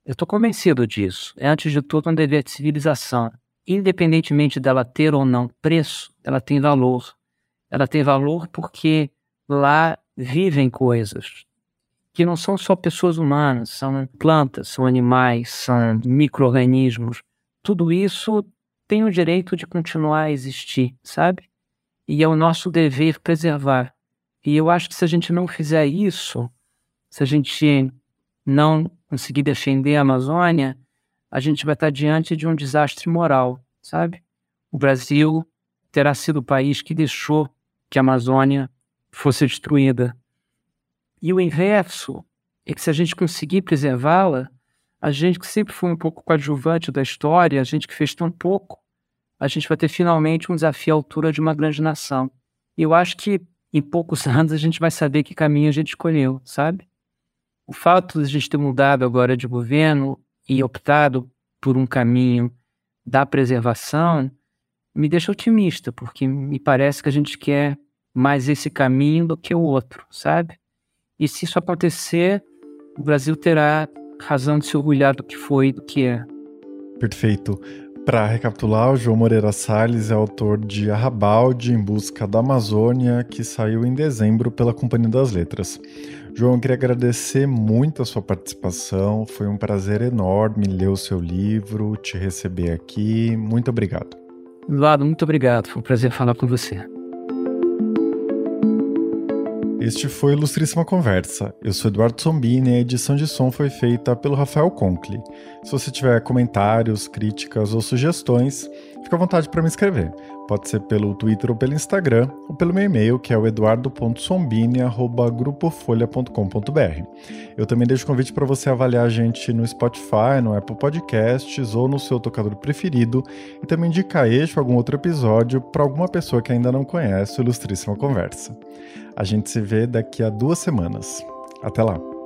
Eu estou convencido disso. É, antes de tudo, um dever de civilização. Independentemente dela ter ou não preço, ela tem valor. Ela tem valor porque lá vivem coisas que não são só pessoas humanas, são plantas, são animais, são micro-organismos. Tudo isso tem o direito de continuar a existir, sabe? E é o nosso dever preservar. E eu acho que se a gente não fizer isso, se a gente não conseguir defender a Amazônia, a gente vai estar diante de um desastre moral, sabe? O Brasil terá sido o país que deixou que a Amazônia fosse destruída. E o inverso é que se a gente conseguir preservá-la, a gente que sempre foi um pouco coadjuvante da história, a gente que fez tão pouco, a gente vai ter finalmente um desafio à altura de uma grande nação. E eu acho que em poucos anos a gente vai saber que caminho a gente escolheu, sabe? O fato de a gente ter mudado agora de governo e optado por um caminho da preservação me deixa otimista, porque me parece que a gente quer mais esse caminho do que o outro, sabe? E se isso acontecer, o Brasil terá razão de se orgulhar do que foi e do que é. Perfeito. Para recapitular, o João Moreira Salles é autor de Arrabalde em Busca da Amazônia, que saiu em dezembro pela Companhia das Letras. João, eu queria agradecer muito a sua participação. Foi um prazer enorme ler o seu livro, te receber aqui. Muito obrigado. Lado, muito obrigado. Foi um prazer falar com você. Este foi Ilustríssima Conversa. Eu sou Eduardo Sombini e a edição de som foi feita pelo Rafael Conkle. Se você tiver comentários, críticas ou sugestões, fique à vontade para me escrever. Pode ser pelo Twitter ou pelo Instagram, ou pelo meu e-mail, que é o eduardo.sombini.grupofolha.com.br. Eu também deixo o convite para você avaliar a gente no Spotify, no Apple Podcasts ou no seu tocador preferido e também indicar este ou algum outro episódio para alguma pessoa que ainda não conhece o Ilustríssima Conversa. A gente se vê daqui a duas semanas. Até lá!